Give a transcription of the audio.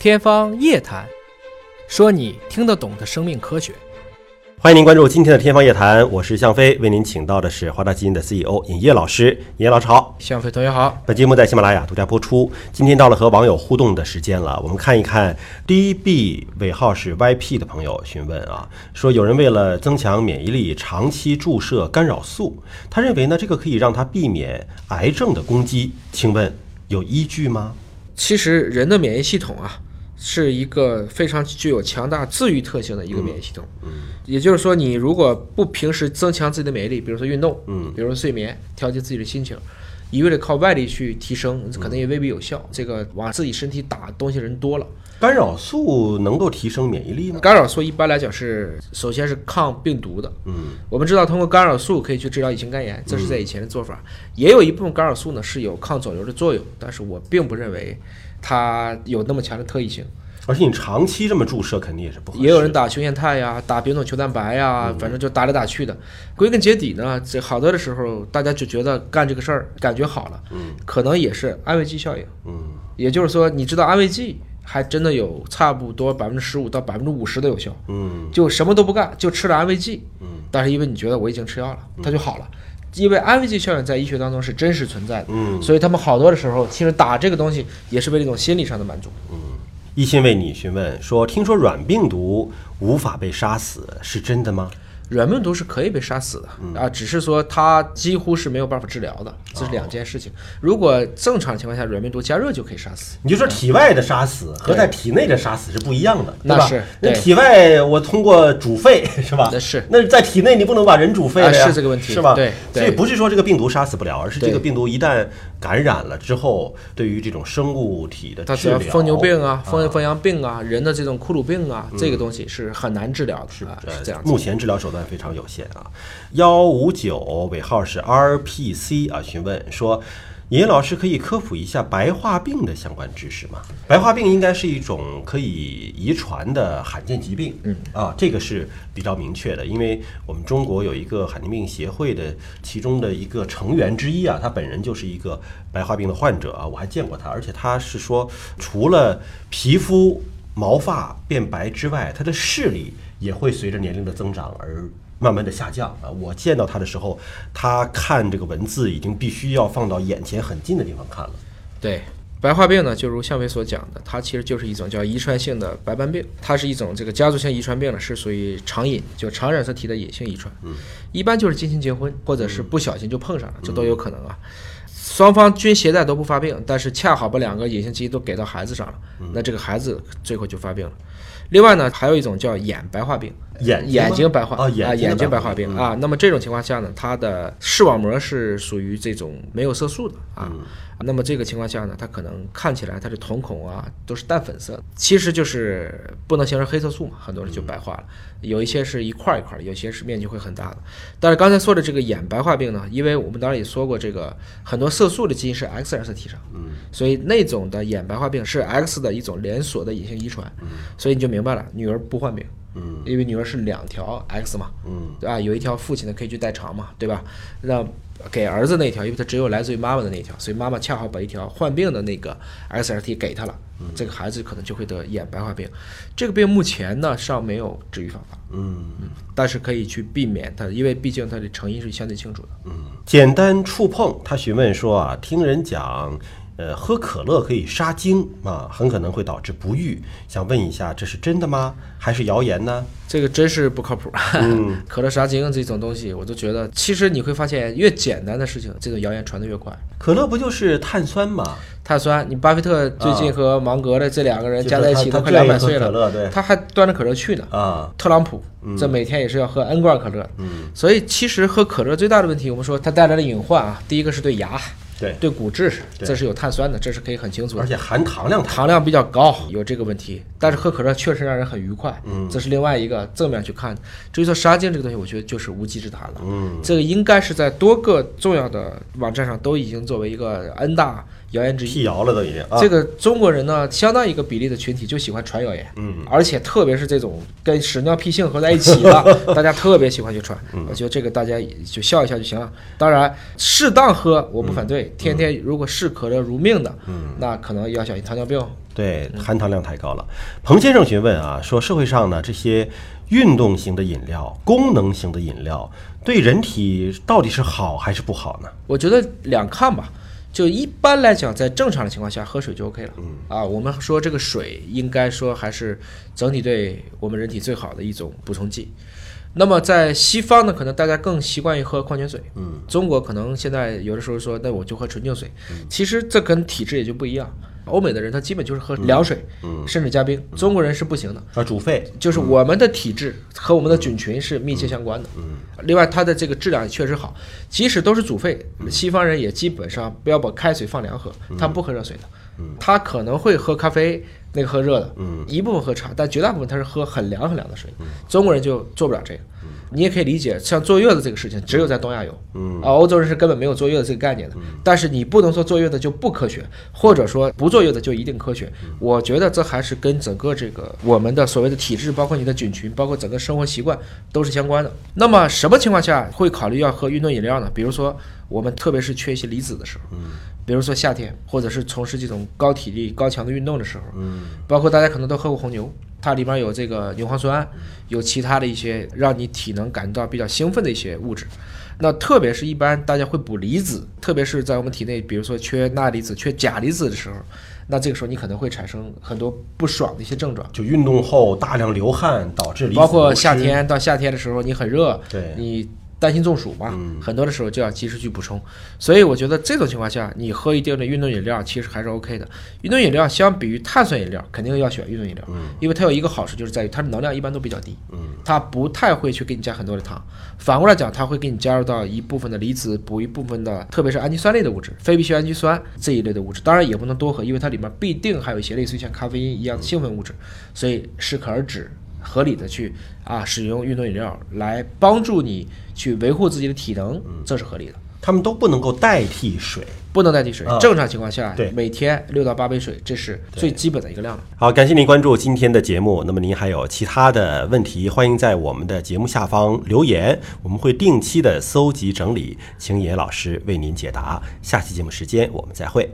天方夜谭，说你听得懂的生命科学。欢迎您关注今天的《天方夜谭》，我是向飞，为您请到的是华大基因的 CEO 尹烨老师。尹烨老师好，向飞同学好。本节目在喜马拉雅独家播出。今天到了和网友互动的时间了，我们看一看 DB 尾号是 YP 的朋友询问啊，说有人为了增强免疫力，长期注射干扰素，他认为呢这个可以让他避免癌症的攻击，请问有依据吗？其实人的免疫系统啊。是一个非常具有强大自愈特性的一个免疫系统，嗯，也就是说，你如果不平时增强自己的免疫力，比如说运动，嗯，比如说睡眠，调节自己的心情，一味的靠外力去提升，可能也未必有效。这个往自己身体打东西人多了，干扰素能够提升免疫力吗？干扰素一般来讲是，首先是抗病毒的，嗯，我们知道通过干扰素可以去治疗乙型肝炎，这是在以前的做法，也有一部分干扰素呢是有抗肿瘤的作用，但是我并不认为。它有那么强的特异性，而且你长期这么注射肯定也是不合适。也有人打球腺肽呀，打丙种球蛋白呀，反正就打来打去的。归根结底呢，这好多的时候大家就觉得干这个事儿感觉好了，嗯，可能也是安慰剂效应，嗯，也就是说，你知道安慰剂还真的有差不多百分之十五到百分之五十的有效，嗯，就什么都不干就吃了安慰剂，嗯，但是因为你觉得我已经吃药了，它就好了。因为安慰剂效应在医学当中是真实存在的，嗯，所以他们好多的时候，其实打这个东西也是为了一种心理上的满足。嗯，一心为你询问说，听说软病毒无法被杀死，是真的吗？软病毒是可以被杀死的啊，只是说它几乎是没有办法治疗的，这是两件事情。如果正常情况下，软病毒加热就可以杀死。你就说体外的杀死和在体内的杀死是不一样的，对吧？是。那体外我通过煮沸是吧？那是。那在体内你不能把人煮沸呀？是这个问题，是吧？对。所以不是说这个病毒杀死不了，而是这个病毒一旦感染了之后，对于这种生物体的治疗，疯牛病啊、疯疯羊病啊、人的这种库鲁病啊，这个东西是很难治疗的，是这样。目前治疗手段非常有限啊。啊，幺五九尾号是 RPC 啊，询问说，尹老师可以科普一下白化病的相关知识吗？白化病应该是一种可以遗传的罕见疾病，嗯啊，这个是比较明确的，因为我们中国有一个罕见病协会的其中的一个成员之一啊，他本人就是一个白化病的患者啊，我还见过他，而且他是说，除了皮肤毛发变白之外，他的视力也会随着年龄的增长而。慢慢的下降啊！我见到他的时候，他看这个文字已经必须要放到眼前很近的地方看了。对，白化病呢，就如向伟所讲的，它其实就是一种叫遗传性的白斑病，它是一种这个家族性遗传病呢，是属于常隐，就常染色体的隐性遗传。嗯，一般就是近亲结婚，或者是不小心就碰上了，这都有可能啊。双方均携带都不发病，但是恰好把两个隐性基因都给到孩子上了，那这个孩子最后就发病了。另外呢，还有一种叫眼白化病，眼眼睛白化啊，眼睛白化病啊。那么这种情况下呢，它的视网膜是属于这种没有色素的啊。那么这个情况下呢，它可能看起来它的瞳孔啊都是淡粉色，其实就是不能形成黑色素嘛，很多人就白化了。有一些是一块一块，有些是面积会很大的。但是刚才说的这个眼白化病呢，因为我们当然也说过，这个很多色素的基因是 X 染色体上，嗯，所以那种的眼白化病是 X 的一种连锁的隐性遗传，嗯，所以你就明白了，女儿不患病，嗯，因为女儿是两条 X 嘛，嗯，对吧？有一条父亲的可以去代偿嘛，对吧？那。给儿子那条，因为他只有来自于妈妈的那条，所以妈妈恰好把一条患病的那个 X R T 给他了，嗯这个孩子可能就会得眼白化病。这个病目前呢尚没有治愈方法，嗯嗯，但是可以去避免它，因为毕竟它的成因是相对清楚的。嗯，简单触碰，他询问说啊，听人讲。呃，喝可乐可以杀精啊，很可能会导致不育。想问一下，这是真的吗？还是谣言呢？这个真是不靠谱。可乐杀精这种东西，我都觉得，其实你会发现，越简单的事情，这种谣言传得越快。可乐不就是碳酸吗？碳酸，你巴菲特最近和芒格的这两个人加在一起都快两百岁了，他还端着可乐去呢。啊，特朗普这每天也是要喝 N 罐可乐。嗯，所以其实喝可乐最大的问题，我们说它带来的隐患啊，第一个是对牙。对。对骨质，这是有碳酸的，这是可以很清楚的，而且含糖量糖量比较高，有这个问题。但是喝可乐确实让人很愉快，嗯，这是另外一个正面去看。至于说杀精这个东西，我觉得就是无稽之谈了，嗯，这个应该是在多个重要的网站上都已经作为一个 N 大谣言之一。辟谣了都已经啊。这个中国人呢，相当一个比例的群体就喜欢传谣言，嗯，而且特别是这种跟屎尿屁性合在一起的，大家特别喜欢去传。嗯我觉得这个大家就笑一笑就行了。当然，适当喝我不反对，天天如果视可乐如命的，嗯那可能要小心糖尿病。对，含糖量太高了。彭先生询问啊，说社会上呢这些运动型的饮料、功能型的饮料，对人体到底是好还是不好呢？我觉得两看吧。就一般来讲，在正常的情况下，喝水就 OK 了。啊，我们说这个水应该说还是整体对我们人体最好的一种补充剂。那么在西方呢，可能大家更习惯于喝矿泉水。嗯，中国可能现在有的时候说，那我就喝纯净水。其实这跟体质也就不一样。欧美的人他基本就是喝凉水，嗯甚至加冰。中国人是不行的，啊，煮沸，就是我们的体质和我们的菌群是密切相关的。嗯，另外它的这个质量也确实好，即使都是煮沸，西方人也基本上不要把开水放凉喝，他不喝热水的。他可能会喝咖啡，那个喝热的，嗯一部分喝茶，但绝大部分他是喝很凉很凉的水。中国人就做不了这个。你也可以理解，像坐月子这个事情，只有在东亚有，嗯啊，欧洲人是根本没有坐月子这个概念的。但是你不能说坐月子就不科学，或者说不坐月子就一定科学。我觉得这还是跟整个这个我们的所谓的体质，包括你的菌群，包括整个生活习惯都是相关的。那么什么情况下会考虑要喝运动饮料呢？比如说我们特别是缺一些离子的时候，嗯比如说夏天，或者是从事这种高体力、高强度运动的时候，嗯包括大家可能都喝过红牛，它里面有这个牛磺酸，有其他的一些让你体能感到比较兴奋的一些物质。那特别是一般大家会补离子，特别是在我们体内，比如说缺钠离子、缺钾离子的时候，那这个时候你可能会产生很多不爽的一些症状，就运动后大量流汗导致离子包括夏，天到夏天的时候你很热，对。你担心中暑嘛，嗯很多的时候就要及时去补充。所以我觉得这种情况下，你喝一定的运动饮料其实还是 OK 的。运动饮料相比于碳酸饮料，肯定要选运动饮料，因为它有一个好处就是在于它的能量一般都比较低，嗯它不太会去给你加很多的糖。反过来讲，它会给你加入到一部分的离子，补一部分的，特别是氨基酸类的物质，非必需氨基酸这一类的物质。当然也不能多喝，因为它里面必定还有一些类似于像咖啡因一样的兴奋物质，所以适可而止。合理的去啊使用运动饮料来帮助你去维护自己的体能，这是合理的，他们都不能够代替水。不能代替水啊。正常情况下对，每天六到八杯水，这是最基本的一个量了。好，感谢您关注今天的节目。那么您还有其他的问题，欢迎在我们的节目下方留言，我们会定期的搜集整理，请野老师为您解答。下期节目时间我们再会。